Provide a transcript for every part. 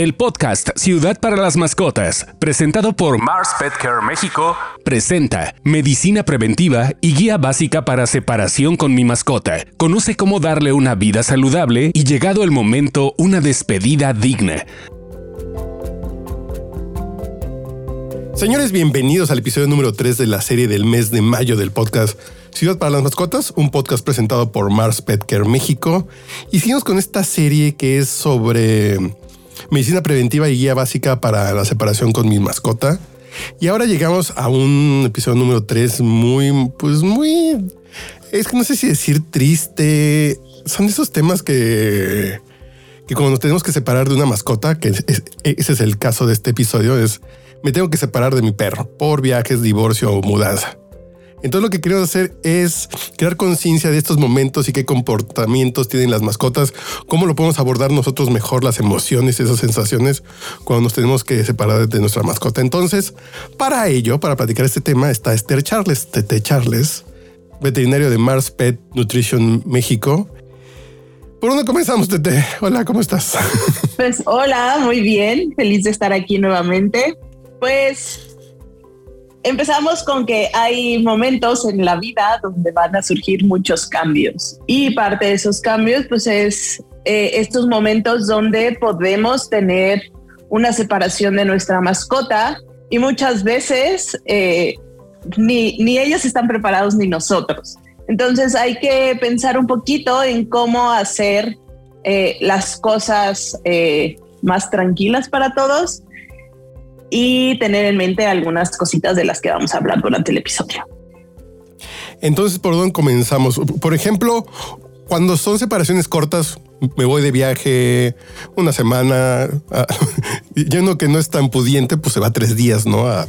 el podcast Ciudad para las Mascotas, presentado por Mars Pet Care México, presenta Medicina Preventiva y Guía Básica para Separación con mi mascota. Conoce cómo darle una vida saludable y llegado el momento, una despedida digna. Señores, bienvenidos al episodio número 3 de la serie del mes de mayo del podcast Ciudad para las Mascotas, un podcast presentado por Mars Pet Care México. Y seguimos con esta serie que es sobre medicina preventiva y guía básica para la separación con mi mascota. Y ahora llegamos a un episodio número 3 muy, pues muy, es que no sé si decir triste. Son esos temas que, que cuando nos tenemos que separar de una mascota, que ese es el caso de este episodio, es me tengo que separar de mi perro por viajes, divorcio o mudanza. Entonces lo que queremos hacer es crear conciencia de estos momentos y qué comportamientos tienen las mascotas, cómo lo podemos abordar nosotros mejor las emociones, esas sensaciones cuando nos tenemos que separar de nuestra mascota. Entonces, para ello, para platicar este tema, está Esther Charles, Tete Charles, veterinario de Mars Pet Nutrition México. ¿Por dónde comenzamos, Tete? Hola, ¿cómo estás? Pues hola, muy bien, feliz de estar aquí nuevamente. Pues Empezamos con que hay momentos en la vida donde van a surgir muchos cambios. Y parte de esos cambios pues es eh, estos momentos donde podemos tener una separación de nuestra mascota. Y muchas veces eh, ni, ni ellos están preparados ni nosotros. Entonces hay que pensar un poquito en cómo hacer eh, las cosas más tranquilas para todos y tener en mente algunas cositas de las que vamos a hablar durante el episodio. Entonces, ¿por dónde comenzamos? Por ejemplo, cuando son separaciones cortas, me voy de viaje una semana. yo no que no es tan pudiente, pues se va tres días, ¿no? A,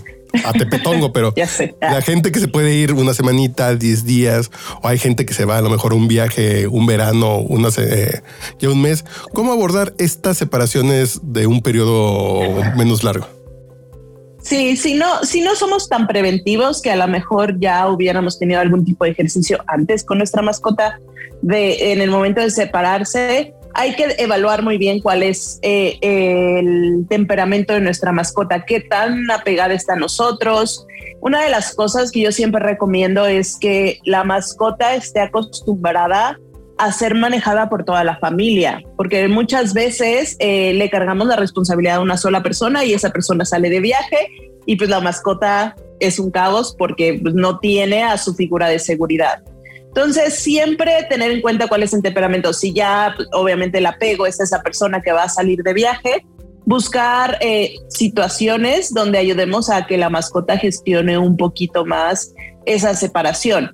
Tepetongo, pero la gente que se puede ir una semanita, diez días, o hay gente que se va a lo mejor un viaje, un verano, una ya un mes. ¿Cómo abordar estas separaciones de un periodo menos largo? Sí, si no, si no somos tan preventivos que a lo mejor ya hubiéramos tenido algún tipo de ejercicio antes con nuestra mascota de en el momento de separarse, hay que evaluar muy bien cuál es eh, el temperamento de nuestra mascota, qué tan apegada está a nosotros. Una de las cosas que yo siempre recomiendo es que la mascota esté acostumbrada a ser manejada por toda la familia, porque muchas veces eh, le cargamos la responsabilidad a una sola persona y esa persona sale de viaje y pues la mascota es un caos porque pues, no tiene a su figura de seguridad. Entonces, siempre tener en cuenta cuál es el temperamento. Si ya, pues, obviamente, el apego es esa persona que va a salir de viaje, buscar eh, situaciones donde ayudemos a que la mascota gestione un poquito más esa separación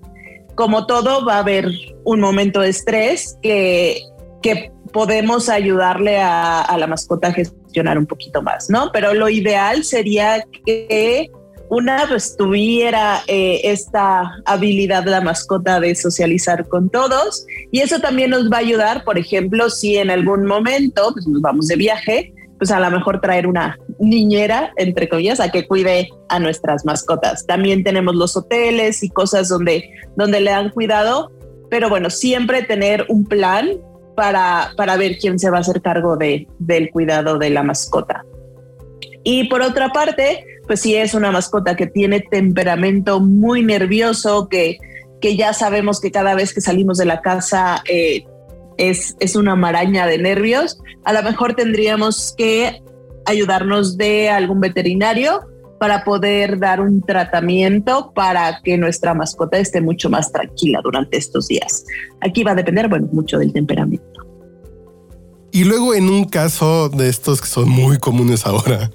como todo, va a haber un momento de estrés que, que podemos ayudarle a, la mascota a gestionar un poquito más, ¿no? Pero lo ideal sería que una tuviera eh, esta habilidad de la mascota de socializar con todos y eso también nos va a ayudar, por ejemplo, si en algún momento pues, nos vamos de viaje, pues a lo mejor traer una niñera, entre comillas, a que cuide a nuestras mascotas. También tenemos los hoteles y cosas donde, donde le dan cuidado, pero bueno, siempre tener un plan para, para ver quién se va a hacer cargo de, del cuidado de la mascota. Y por otra parte, pues si es una mascota que tiene temperamento muy nervioso, que, que ya sabemos que cada vez que salimos de la casa eh, es, una maraña de nervios, a lo mejor tendríamos que ayudarnos de algún veterinario para poder dar un tratamiento para que nuestra mascota esté mucho más tranquila durante estos días. Aquí va a depender, bueno, mucho del temperamento. Y luego en un caso de estos que son muy comunes ahora,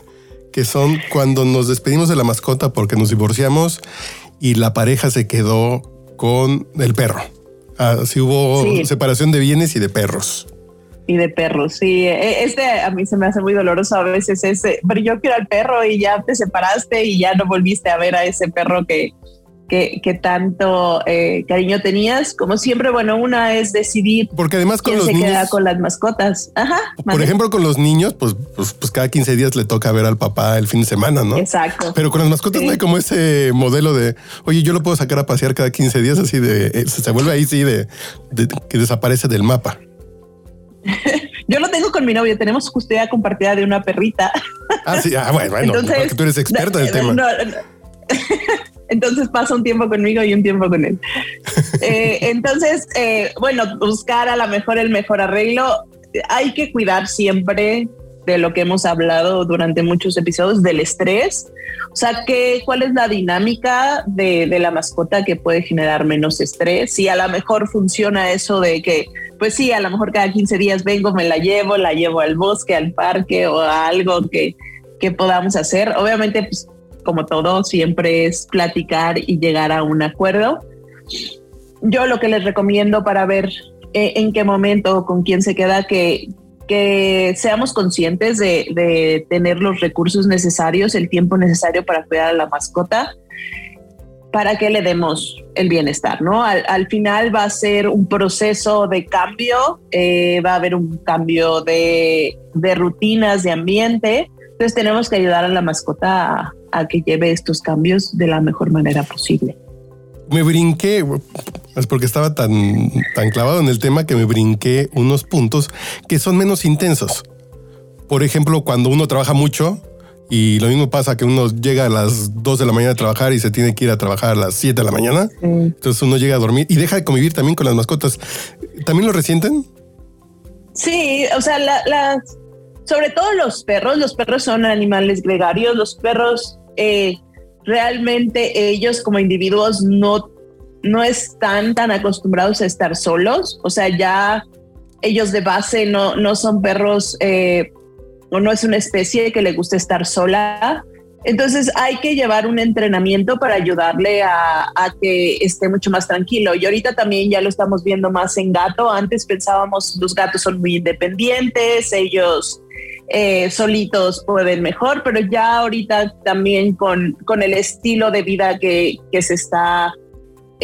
que son cuando nos despedimos de la mascota porque nos divorciamos y la pareja se quedó con el perro. Ah, sí hubo separación de bienes y de perros. Y de perros, sí. E, este a mí se me hace muy doloroso a veces ese, pero yo quiero al perro y ya te separaste y ya no volviste a ver a ese perro que, que, tanto eh, cariño tenías. Como siempre, bueno, una es decidir. Porque además con los se niños. Queda con las mascotas. Ajá. Por ejemplo, con los niños, pues, pues, pues, cada 15 días le toca ver al papá el fin de semana, ¿no? Exacto. Pero con las mascotas no hay como ese modelo de, oye, yo lo puedo sacar a pasear cada 15 días, así de, eh, se vuelve ahí, sí, de, que desaparece del mapa. Yo lo tengo con mi novio, tenemos custodia compartida de una perrita. Ah, sí, ah, bueno, bueno, Entonces, tú eres experta del tema. entonces pasa un tiempo conmigo y un tiempo con él. Eh, entonces, eh, bueno, buscar a lo mejor el mejor arreglo. Hay que cuidar siempre de lo que hemos hablado durante muchos episodios del estrés. O sea, ¿qué, ¿cuál es la dinámica de, de, la mascota que puede generar menos estrés? Si a lo mejor funciona eso de que, pues sí, a lo mejor cada 15 días vengo, me la llevo, la llevo al bosque, al parque o a algo que, que podamos hacer. Obviamente, pues como todo, siempre es platicar y llegar a un acuerdo. Yo lo que les recomiendo para ver eh, en qué momento, con quién se queda, que, que seamos conscientes de, tener los recursos necesarios, el tiempo necesario para cuidar a la mascota, para que le demos el bienestar, ¿no? Al, final va a ser un proceso de cambio, eh, va a haber un cambio de, de rutinas, de ambiente, entonces tenemos que ayudar a la mascota a, que lleve estos cambios de la mejor manera posible. Me brinqué, es porque estaba tan, tan clavado en el tema que me brinqué unos puntos que son menos intensos. Por ejemplo, cuando uno trabaja mucho, y lo mismo pasa que uno llega a las 2 de la mañana a trabajar y se tiene que ir a trabajar a las 7 de la mañana. Entonces uno llega a dormir y deja de convivir también con las mascotas. ¿También lo resienten? Sí, o sea, las, sobre todo los perros, los perros son animales gregarios, los perros eh, realmente ellos como individuos no, no están tan acostumbrados a estar solos, o sea, ya ellos de base no, no son perros eh, no es una especie que le guste estar sola. Entonces hay que llevar un entrenamiento para ayudarle a, a, que esté mucho más tranquilo. Y ahorita también ya lo estamos viendo más en gato. Antes pensábamos los gatos son muy independientes, ellos eh, solitos pueden mejor, pero ya ahorita también con, con el estilo de vida que, que se está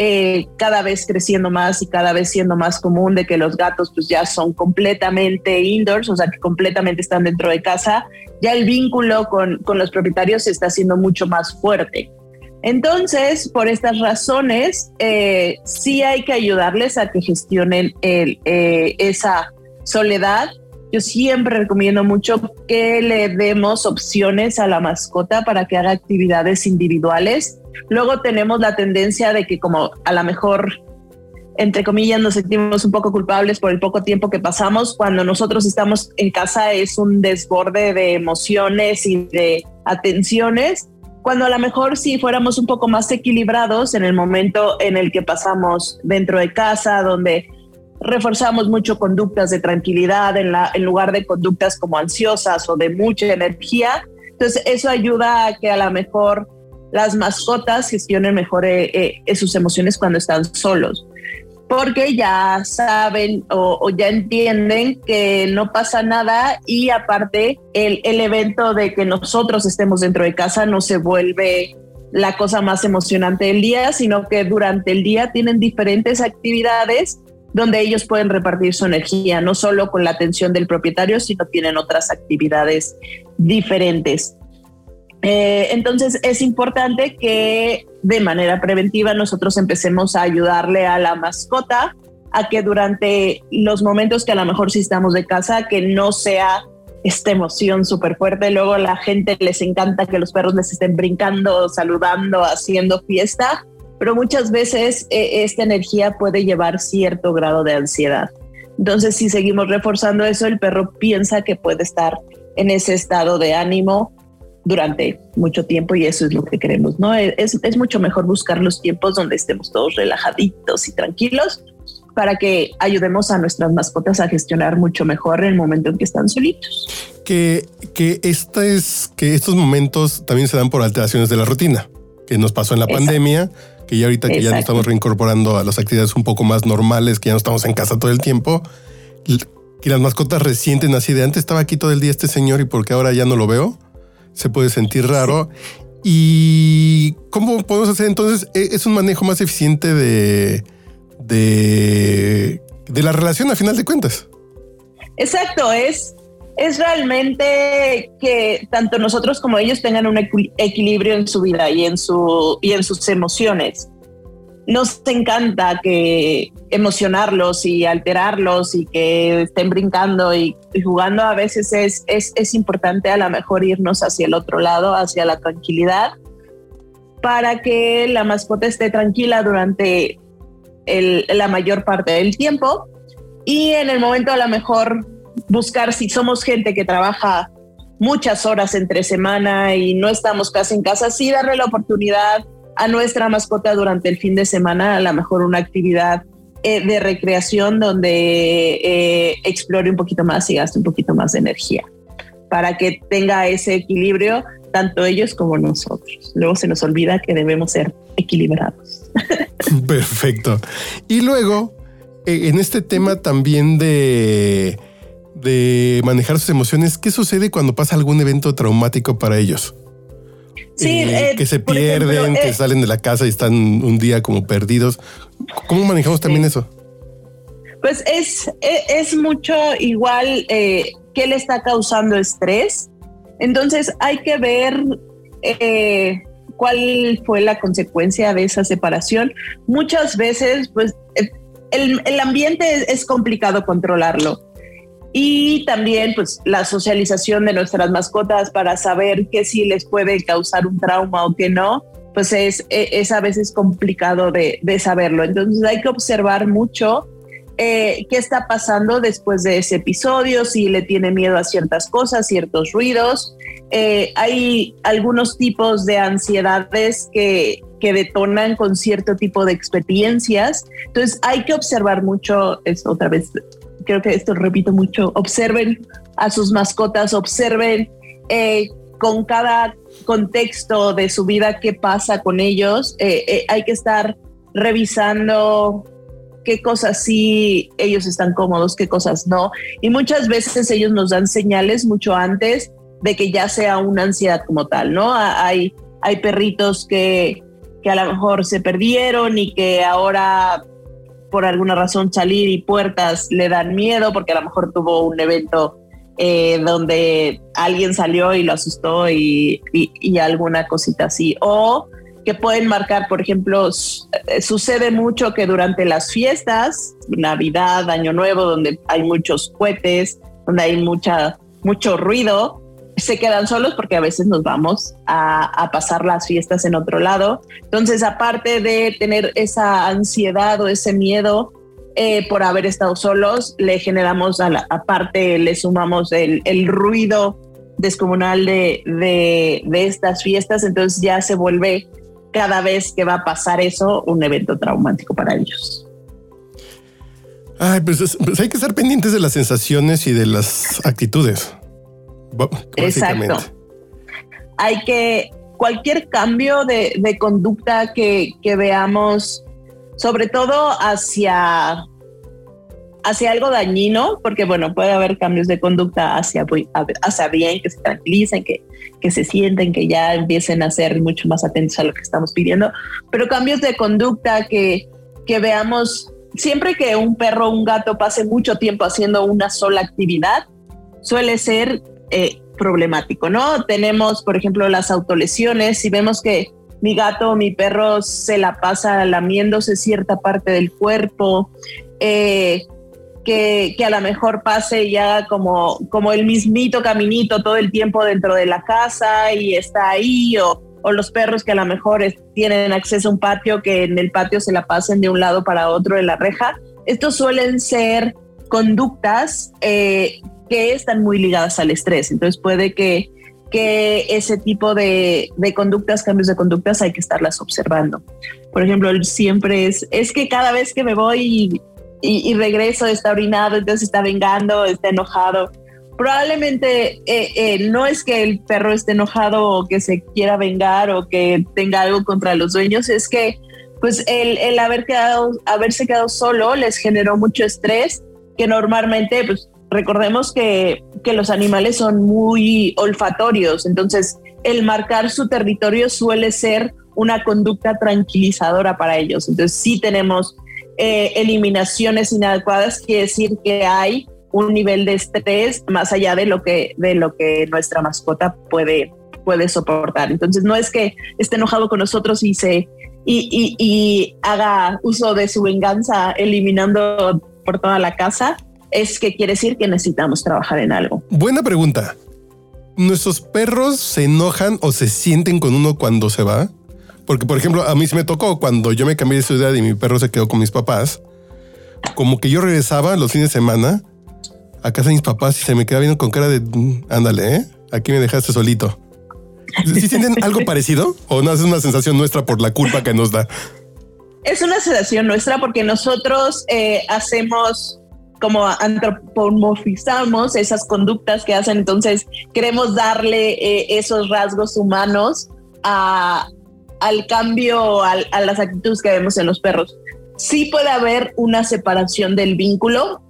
eh, cada vez creciendo más y cada vez siendo más común de que los gatos pues ya son completamente indoors, o sea que completamente están dentro de casa, ya el vínculo con, con los propietarios se está haciendo mucho más fuerte. Entonces, por estas razones, eh, sí hay que ayudarles a que gestionen el, esa soledad yo siempre recomiendo mucho que le demos opciones a la mascota para que haga actividades individuales. Luego tenemos la tendencia de que como a lo mejor, entre comillas, nos sentimos un poco culpables por el poco tiempo que pasamos. Cuando nosotros estamos en casa es un desborde de emociones y de atenciones. Cuando a lo mejor si fuéramos un poco más equilibrados en el momento en el que pasamos dentro de casa, donde reforzamos mucho conductas de tranquilidad en, la, en lugar de conductas como ansiosas o de mucha energía. Entonces, eso ayuda a que a lo mejor las mascotas gestionen mejor eh, eh, sus emociones cuando están solos, porque ya saben o, ya entienden que no pasa nada y aparte el, el evento de que nosotros estemos dentro de casa no se vuelve la cosa más emocionante del día, sino que durante el día tienen diferentes actividades donde ellos pueden repartir su energía, no solo con la atención del propietario, sino tienen otras actividades diferentes. Eh, entonces es importante que de manera preventiva nosotros empecemos a ayudarle a la mascota a que durante los momentos que a lo mejor sí estamos de casa, que no sea esta emoción súper fuerte. Luego la gente les encanta que los perros les estén brincando, saludando, haciendo fiesta pero muchas veces eh, esta energía puede llevar cierto grado de ansiedad. Entonces, si seguimos reforzando eso, el perro piensa que puede estar en ese estado de ánimo durante mucho tiempo y eso es lo que queremos, ¿no? Es, es mucho mejor buscar los tiempos donde estemos todos relajaditos y tranquilos para que ayudemos a nuestras mascotas a gestionar mucho mejor el momento en que están solitos. Que, que, esta es, que estos momentos también se dan por alteraciones de la rutina, que nos pasó en la pandemia que ya ahorita que ya nos estamos reincorporando a las actividades un poco más normales, que ya no estamos en casa todo el tiempo, que las mascotas resienten así de antes estaba aquí todo el día este señor y porque ahora ya no lo veo, se puede sentir raro. ¿Y cómo podemos hacer entonces? E, es un manejo más eficiente de, de, de la relación a final de cuentas. Exacto, es es realmente que tanto nosotros como ellos tengan un equilibrio en su vida y en, su, y en sus emociones. nos encanta que emocionarlos y alterarlos y que estén brincando y, jugando a veces es, es, importante a lo mejor irnos hacia el otro lado, hacia la tranquilidad, para que la mascota esté tranquila durante la mayor parte del tiempo y en el momento a lo mejor buscar si somos gente que trabaja muchas horas entre semana y no estamos casi en casa, sí darle la oportunidad a nuestra mascota durante el fin de semana, a lo mejor una actividad eh, de recreación donde eh, explore un poquito más y gaste un poquito más de energía para que tenga ese equilibrio tanto ellos como nosotros. Luego se nos olvida que debemos ser equilibrados. Perfecto. Y luego, eh, en este tema también de, de manejar sus emociones, ¿qué sucede cuando pasa algún evento traumático para ellos? Sí, eh, que se pierden, que eh, salen de la casa y están un día como perdidos. ¿Cómo manejamos también eso? Pues es, e, es, mucho igual eh, qué le está causando estrés. Entonces hay que ver cuál fue la consecuencia de esa separación. Muchas veces, pues el, el ambiente es complicado controlarlo y también pues la socialización de nuestras mascotas para saber que si les puede causar un trauma o que no, pues es, e, es a veces complicado de, de saberlo. Entonces hay que observar mucho eh, qué está pasando después de ese episodio, si le tiene miedo a ciertas cosas, ciertos ruidos. Eh, hay algunos tipos de ansiedades que, que detonan con cierto tipo de experiencias. Entonces hay que observar mucho, es otra vez creo que esto repito mucho, observen a sus mascotas, observen eh, con cada contexto de su vida qué pasa con ellos. Eh, eh, hay que estar revisando qué cosas sí ellos están cómodos, qué cosas no. Y muchas veces ellos nos dan señales mucho antes de que ya sea una ansiedad como tal, ¿no? Hay, hay perritos que, que a lo mejor se perdieron y que ahora por alguna razón salir y puertas le dan miedo porque a lo mejor tuvo un evento eh, donde alguien salió y lo asustó y, alguna cosita así. O que pueden marcar, por ejemplo, eh, sucede mucho que durante las fiestas, Navidad, Año Nuevo, donde hay muchos cohetes, donde hay mucha, mucho ruido, se quedan solos porque a veces nos vamos a, pasar las fiestas en otro lado. Entonces, aparte de tener esa ansiedad o ese miedo eh, por haber estado solos, le generamos, a la, aparte, le sumamos el, ruido descomunal de, estas fiestas, entonces ya se vuelve cada vez que va a pasar eso un evento traumático para ellos. Ay, pues, pues hay que estar pendientes de las sensaciones y de las actitudes. Exacto. Hay que, cualquier cambio de, conducta que, veamos, sobre todo hacia, hacia algo dañino, porque bueno, puede haber cambios de conducta hacia, hacia bien, que se tranquilicen, que, que se sienten, que ya empiecen a ser mucho más atentos a lo que estamos pidiendo, pero cambios de conducta que, que veamos, siempre que un perro o un gato pase mucho tiempo haciendo una sola actividad, suele ser eh, problemático, ¿no? Tenemos, por ejemplo, las autolesiones. Si vemos que mi gato o mi perro se la pasa lamiéndose cierta parte del cuerpo, eh, que, a lo mejor pase ya como, como el mismito caminito todo el tiempo dentro de la casa y está ahí, o, los perros que a lo mejor tienen acceso a un patio, que en el patio se la pasen de un lado para otro de la reja. Estos suelen ser conductas eh, que están muy ligadas al estrés. Entonces puede que, que ese tipo de, de, conductas, cambios de conductas, hay que estarlas observando. Por ejemplo, siempre es, es que cada vez que me voy y, regreso está orinado, entonces está vengando, está enojado. Probablemente eh, eh, no es que el perro esté enojado o que se quiera vengar o que tenga algo contra los dueños, es que pues el, el haber quedado, haberse quedado solo les generó mucho estrés que normalmente pues recordemos que, los animales son muy olfatorios, entonces el marcar su territorio suele ser una conducta tranquilizadora para ellos. Entonces, si tenemos eh, eliminaciones inadecuadas, quiere decir que hay un nivel de estrés más allá de lo que, de lo que nuestra mascota puede, puede soportar. Entonces, no es que esté enojado con nosotros y se, y, haga uso de su venganza eliminando por toda la casa, es que quiere decir que necesitamos trabajar en algo. Buena pregunta. ¿Nuestros perros se enojan o se sienten con uno cuando se va? Porque, por ejemplo, a mí se me tocó cuando yo me cambié de ciudad y mi perro se quedó con mis papás. Como que yo regresaba los fines de semana a casa de mis papás y se me quedaba viendo con cara de mm, ándale, ¿eh? aquí me dejaste solito. ¿Sí sienten algo parecido o no es una sensación nuestra por la culpa que nos da? Es una sensación nuestra porque nosotros eh, hacemos como antropomorfizamos esas conductas que hacen, entonces queremos darle eh, esos rasgos humanos a, al cambio, a las actitudes que vemos en los perros. Sí puede haber una separación del vínculo.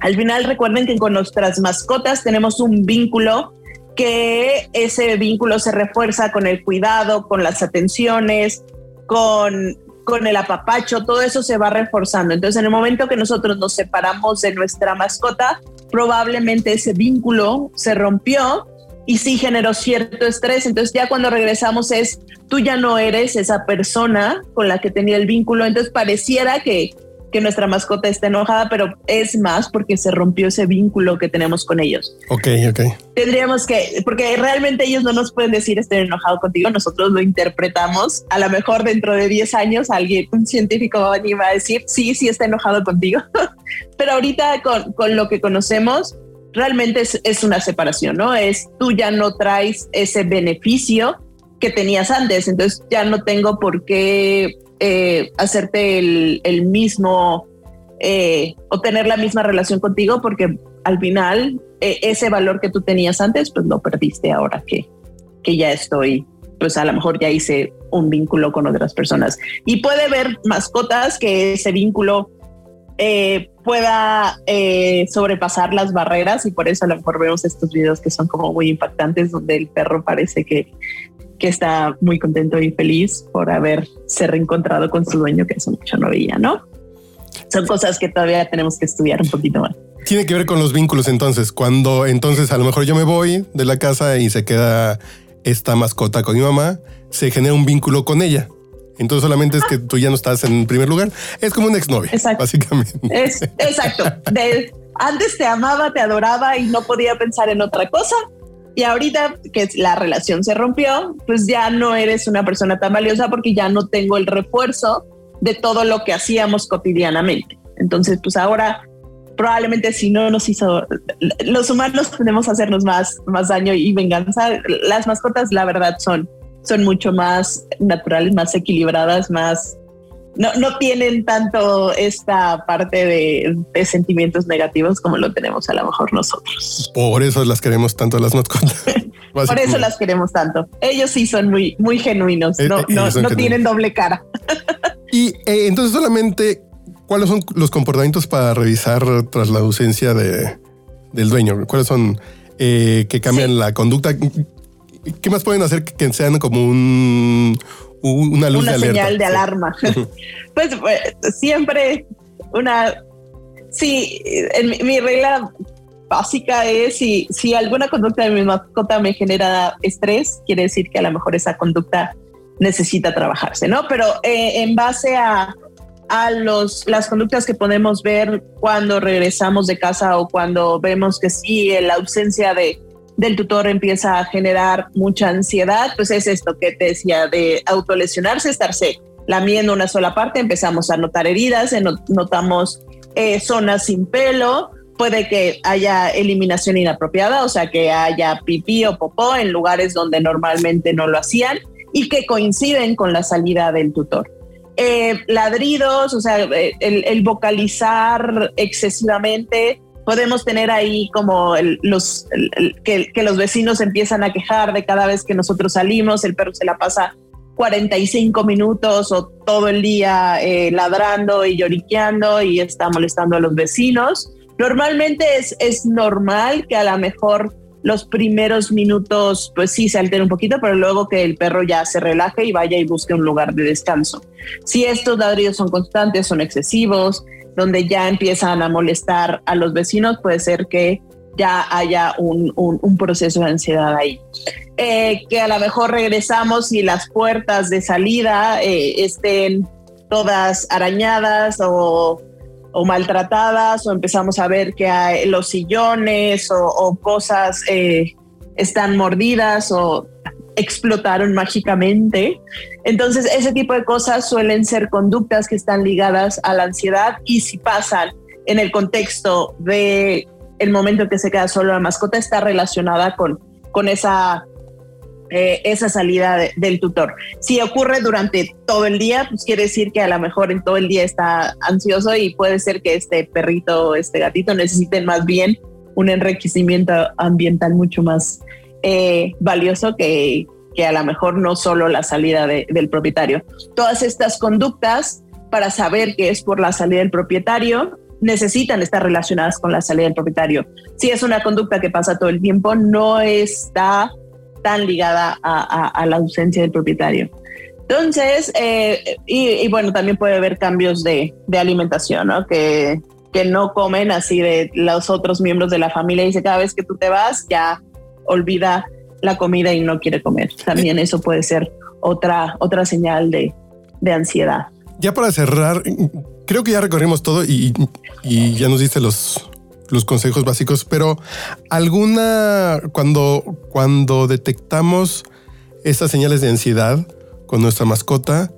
Al final recuerden que con nuestras mascotas tenemos un vínculo que ese vínculo se refuerza con el cuidado, con las atenciones, con, con el apapacho, todo eso se va reforzando. Entonces, en el momento que nosotros nos separamos de nuestra mascota, probablemente ese vínculo se rompió y sí generó cierto estrés. Entonces, ya cuando regresamos es, tú ya no eres esa persona con la que tenía el vínculo. Entonces, pareciera que que nuestra mascota está enojada, pero es más porque se rompió ese vínculo que tenemos con ellos. Ok, ok. Tendríamos que, porque realmente ellos no nos pueden decir estoy enojado contigo, nosotros lo interpretamos. A lo mejor dentro de 10 años alguien, un científico va a decir sí, sí está enojado contigo. pero ahorita con, con, lo que conocemos, realmente es, es una separación, ¿no? Es tú ya no traes ese beneficio que tenías antes, entonces ya no tengo por qué eh, hacerte el, mismo eh, o tener la misma relación contigo porque al final eh, ese valor que tú tenías antes pues lo perdiste ahora que, que ya estoy pues a lo mejor ya hice un vínculo con otras personas. Y puede haber mascotas que ese vínculo pueda sobrepasar las barreras y por eso a lo mejor vemos estos videos que son como muy impactantes donde el perro parece que que está muy contento y feliz por haberse reencontrado con su dueño que hace mucho no veía, ¿no? Son cosas que todavía tenemos que estudiar un poquito más. Tiene que ver con los vínculos entonces, cuando entonces a lo mejor yo me voy de la casa y se queda esta mascota con mi mamá, se genera un vínculo con ella. Entonces solamente es que tú ya no estás en primer lugar. Es como un exnovio, básicamente. Es, exacto. antes te amaba, te adoraba y no podía pensar en otra cosa. Y ahorita que la relación se rompió, pues ya no eres una persona tan valiosa porque ya no tengo el refuerzo de todo lo que hacíamos cotidianamente. Entonces, pues ahora probablemente si no nos hizo, los humanos tenemos que hacernos más, más daño y venganza. Las mascotas, la verdad, son, son mucho más naturales, más equilibradas, más no, no tienen tanto esta parte de, sentimientos negativos como lo tenemos a lo mejor nosotros. Por eso las queremos tanto las mascotas. Por eso las queremos tanto. Ellos sí son muy, muy genuinos, eh, no, eh, no, no tienen doble cara. y eh, entonces solamente, ¿cuáles son los comportamientos para revisar tras la ausencia de, del dueño? ¿Cuáles son que cambian la conducta? ¿Qué más pueden hacer que sean como un, una luz una señal de alarma. pues, pues, siempre una, sí, en mi, regla básica es si, si alguna conducta de mi mascota me genera estrés, quiere decir que a lo mejor esa conducta necesita trabajarse, ¿no? Pero eh, en base a, a los, las conductas que podemos ver cuando regresamos de casa o cuando vemos que sí, la ausencia de, del tutor empieza a generar mucha ansiedad, pues es esto que te decía de autolesionarse, estarse lamiendo una sola parte, empezamos a notar heridas, notamos eh, zonas sin pelo, puede que haya eliminación inapropiada, o sea, que haya pipí o popó en lugares donde normalmente no lo hacían y que coinciden con la salida del tutor. Eh, ladridos, o sea, eh, el vocalizar excesivamente, podemos tener ahí como los, que, los vecinos empiezan a quejar de cada vez que nosotros salimos, el perro se la pasa 45 minutos o todo el día eh, ladrando y lloriqueando y está molestando a los vecinos. Normalmente es, es normal que a lo mejor los primeros minutos pues sí se altere un poquito, pero luego que el perro ya se relaje y vaya y busque un lugar de descanso. Si estos ladridos son constantes, son excesivos, donde ya empiezan a molestar a los vecinos, puede ser que ya haya un, un, proceso de ansiedad ahí. Eh, que a lo mejor regresamos y las puertas de salida eh, estén todas arañadas o, o, maltratadas o empezamos a ver que los sillones o, cosas eh, están mordidas o explotaron mágicamente. Entonces, ese tipo de cosas suelen ser conductas que están ligadas a la ansiedad y si pasan en el contexto de el momento que se queda solo la mascota está relacionada con, con esa, eh, esa salida del tutor. Si ocurre durante todo el día, pues quiere decir que a lo mejor en todo el día está ansioso y puede ser que este perrito o este gatito necesiten más bien un enriquecimiento ambiental mucho más eh, valioso que, que a lo mejor no solo la salida del propietario. Todas estas conductas para saber que es por la salida del propietario necesitan estar relacionadas con la salida del propietario. Si es una conducta que pasa todo el tiempo, no está tan ligada a, la ausencia del propietario. Entonces, eh, y, bueno, también puede haber cambios de, alimentación, ¿no? Que, que no comen así de los otros miembros de la familia. Dice, cada vez que tú te vas, ya olvida la comida y no quiere comer. También eso puede ser otra, otra señal de, de ansiedad. Ya para cerrar, creo que ya recorrimos todo y, ya nos diste los, los consejos básicos, pero alguna, cuando, cuando detectamos estas señales de ansiedad con nuestra mascota,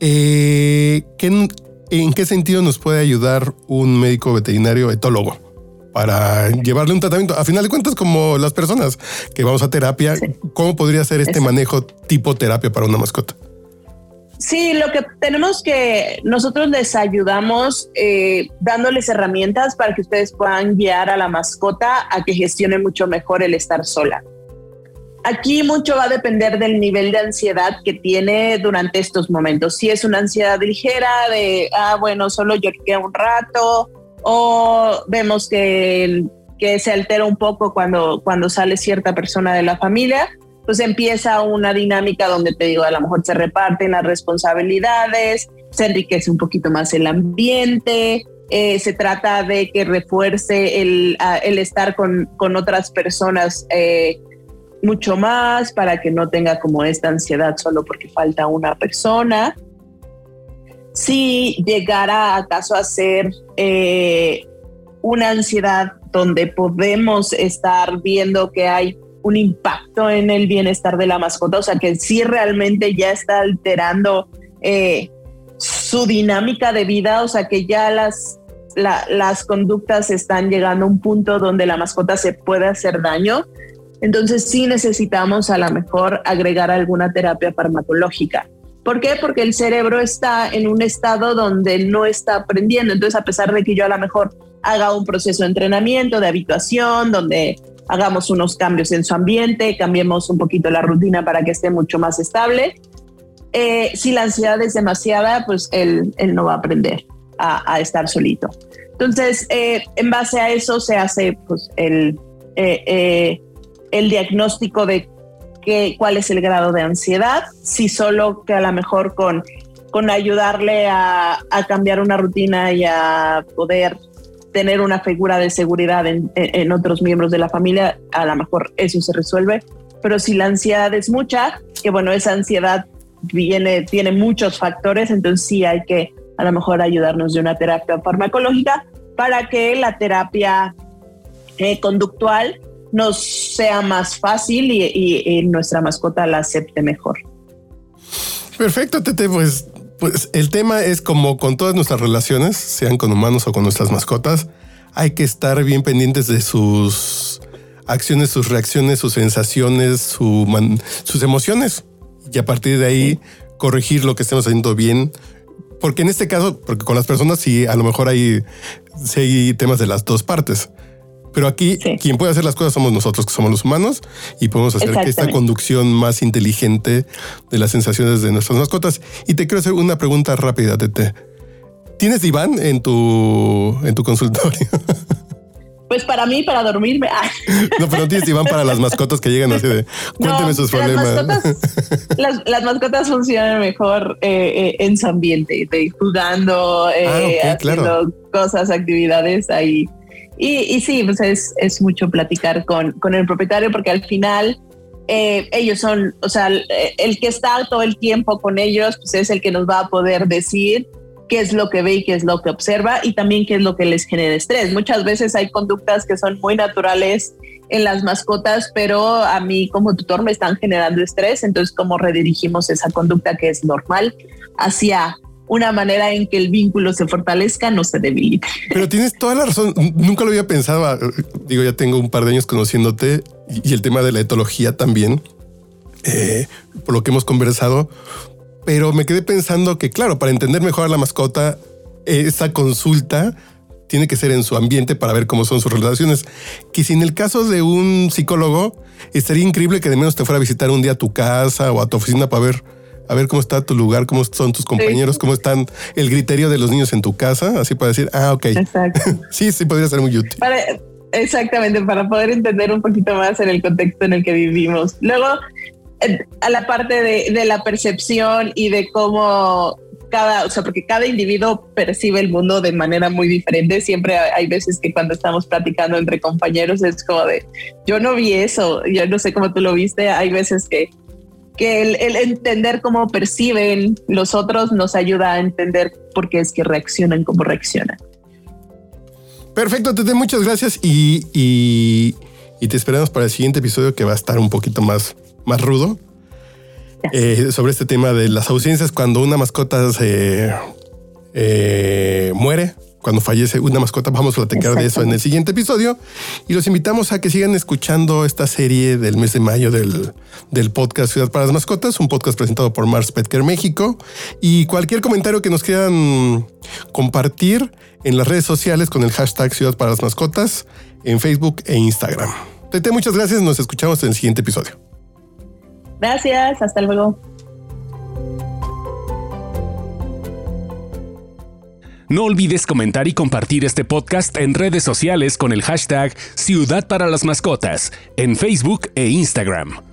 eh, ¿en qué sentido nos puede ayudar un médico veterinario etólogo? Para llevarle un tratamiento. A final de cuentas, como las personas que vamos a terapia, ¿cómo podría ser este manejo tipo terapia para una mascota? Sí, lo que tenemos que nosotros les ayudamos eh, dándoles herramientas para que ustedes puedan guiar a la mascota a que gestione mucho mejor el estar sola. Aquí mucho va a depender del nivel de ansiedad que tiene durante estos momentos. Si es una ansiedad ligera de, ah, bueno, solo lloré un rato, o vemos que, que se altera un poco cuando, cuando sale cierta persona de la familia, pues empieza una dinámica donde te digo, a lo mejor se reparten las responsabilidades, se enriquece un poquito más el ambiente, eh, se trata de que refuerce el, el estar con, con, otras personas eh, mucho más para que no tenga como esta ansiedad solo porque falta una persona. Si llegara acaso a ser eh, una ansiedad donde podemos estar viendo que hay un impacto en el bienestar de la mascota, o sea que sí realmente ya está alterando eh, su dinámica de vida, o sea que ya las, las conductas están llegando a un punto donde la mascota se puede hacer daño. Entonces sí necesitamos a lo mejor agregar alguna terapia farmacológica. ¿Por qué? Porque el cerebro está en un estado donde no está aprendiendo. Entonces, a pesar de que yo a lo mejor haga un proceso de entrenamiento, de habituación, donde hagamos unos cambios en su ambiente, cambiemos un poquito la rutina para que esté mucho más estable. Eh, si la ansiedad es demasiada, pues él, él no va a aprender a, estar solito. Entonces, eh, en base a eso se hace pues, el, eh, el diagnóstico de qué, cuál es el grado de ansiedad, si solo que a lo mejor con, con ayudarle a, a cambiar una rutina y a poder tener una figura de seguridad en, otros miembros de la familia, a lo mejor eso se resuelve. Pero si la ansiedad es mucha, que bueno, esa ansiedad viene, tiene muchos factores, entonces sí hay que a lo mejor ayudarnos de una terapia farmacológica para que la terapia eh, conductual nos sea más fácil y, nuestra mascota la acepte mejor. Perfecto, Tete, pues pues el tema es como con todas nuestras relaciones, sean con humanos o con nuestras mascotas, hay que estar bien pendientes de sus acciones, sus reacciones, sus sensaciones, sus emociones. Y a partir de ahí corregir lo que estemos haciendo bien. Porque en este caso, porque con las personas sí, a lo mejor hay, hay temas de las dos partes. Pero aquí quien puede hacer las cosas somos nosotros, que somos los humanos, y podemos hacer que esta conducción más inteligente de las sensaciones de nuestras mascotas. Y te quiero hacer una pregunta rápida, Tete. ¿Tienes diván en tu, en tu consultorio? Pues para mí, para dormirme. No, pero no tienes diván para las mascotas que llegan así de cuénteme sus problemas. Las mascotas, funcionan mejor eh, eh, en su ambiente, jugando, eh, ah, haciendo cosas, actividades ahí Y, sí, pues es, es mucho platicar con, con el propietario porque al final eh, ellos son, o sea, el, que está todo el tiempo con ellos, pues es el que nos va a poder decir qué es lo que ve y qué es lo que observa y también qué es lo que les genera estrés. Muchas veces hay conductas que son muy naturales en las mascotas, pero a mí como tutor me están generando estrés, entonces cómo redirigimos esa conducta que es normal hacia una manera en que el vínculo se fortalezca, no se debilite. Pero tienes toda la razón. Nunca lo había pensado. Digo, ya tengo un par de años conociéndote y el tema de la etología también, eh, por lo que hemos conversado. Pero me quedé pensando que, claro, para entender mejor a la mascota, esa consulta tiene que ser en su ambiente para ver cómo son sus relaciones. Que si en el caso de un psicólogo, estaría increíble que de menos te fuera a visitar un día a tu casa o a tu oficina para ver a ver cómo está tu lugar, cómo son tus compañeros, cómo están el criterio de los niños en tu casa, así para decir, ah, ok. Exacto. sí, sí, podría ser muy útil. exactamente, para poder entender un poquito más en el contexto en el que vivimos. Luego, a la parte de, de la percepción y de cómo cada, o sea, porque cada individuo percibe el mundo de manera muy diferente. Siempre hay veces que cuando estamos platicando entre compañeros es como de, yo no vi eso, yo no sé cómo tú lo viste. Hay veces que que el, entender cómo perciben los otros nos ayuda a entender por qué es que reaccionan como reaccionan. Perfecto, Tete, muchas gracias y, y, te esperamos para el siguiente episodio que va a estar un poquito más, más rudo. Eh, sobre este tema de las ausencias cuando una mascota se eh, muere cuando fallece una mascota. Vamos a platicar de eso en el siguiente episodio. Y los invitamos a que sigan escuchando esta serie del mes de mayo del, del podcast Ciudad para las Mascotas, un podcast presentado por Mars Petker México. Y cualquier comentario que nos quieran compartir en las redes sociales con el hashtag Ciudad para las Mascotas en Facebook e Instagram. Tete, muchas gracias. Nos escuchamos en el siguiente episodio. Gracias. Hasta luego. No olvides comentar y compartir este podcast en redes sociales con el hashtag Ciudad para las Mascotas, en Facebook e Instagram.